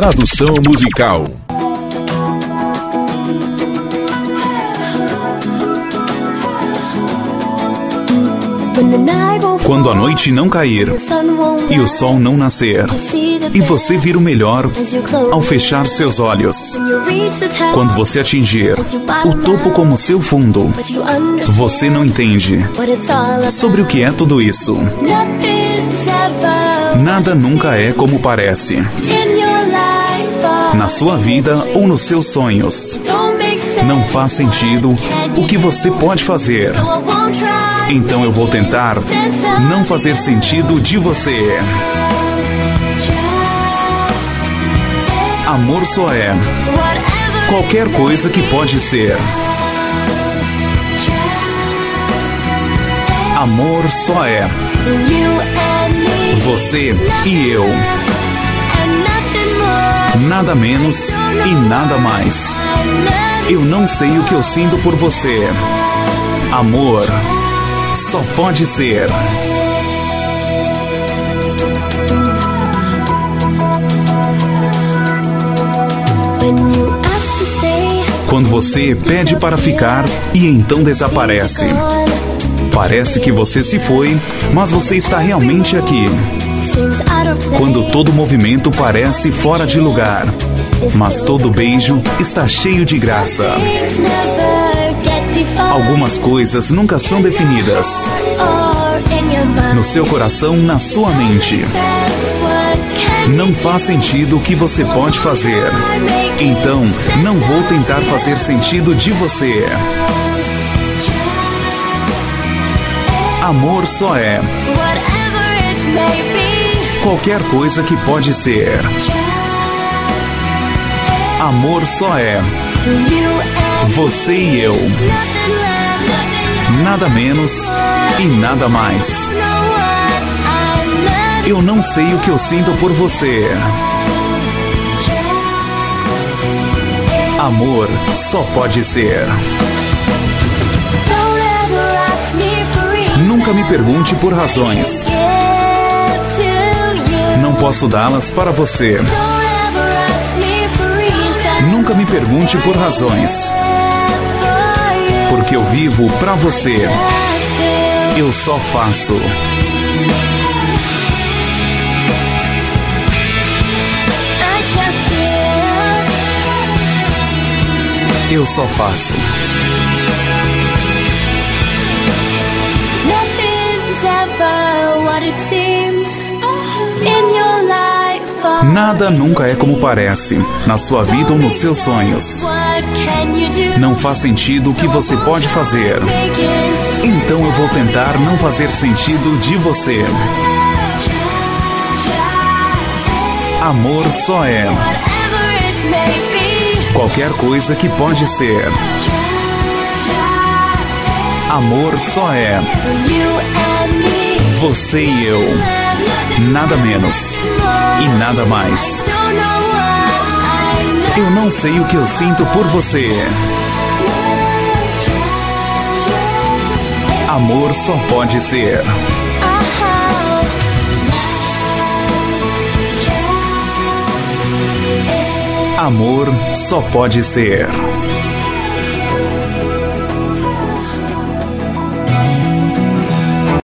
Tradução musical. Quando a noite não cair e o sol não nascer, e você vir o melhor ao fechar seus olhos. Quando você atingir o topo como seu fundo, você não entende sobre o que é tudo isso. Nada nunca é como parece. Na sua vida ou nos seus sonhos. Não faz sentido o que você pode fazer. Então eu vou tentar não fazer sentido de você. Amor só é qualquer coisa que pode ser. Amor só é você e eu. Nada menos e nada mais. Eu não sei o que eu sinto por você. Amor só pode ser. Quando você pede para ficar e então desaparece. Parece que você se foi, mas você está realmente aqui. Quando todo movimento parece fora de lugar, mas todo beijo está cheio de graça. Algumas coisas nunca são definidas. No seu coração, na sua mente. Não faz sentido o que você pode fazer. Então, não vou tentar fazer sentido de você. Amor só é qualquer coisa que pode ser. Amor só é você e eu. Nada menos e nada mais. Eu não sei o que eu sinto por você. Amor só pode ser. Nunca me pergunte por razões. Posso dá-las para você. Nunca me pergunte por razões. Porque eu vivo para você. Eu só faço. Eu só faço. Nada nunca é como parece, na sua vida ou nos seus sonhos. Não faz sentido o que você pode fazer. Então eu vou tentar não fazer sentido de você. Amor só é qualquer coisa que pode ser. Amor só é você e eu. Nada menos e nada mais. Eu não sei o que eu sinto por você. Amor só pode ser. Amor só pode ser.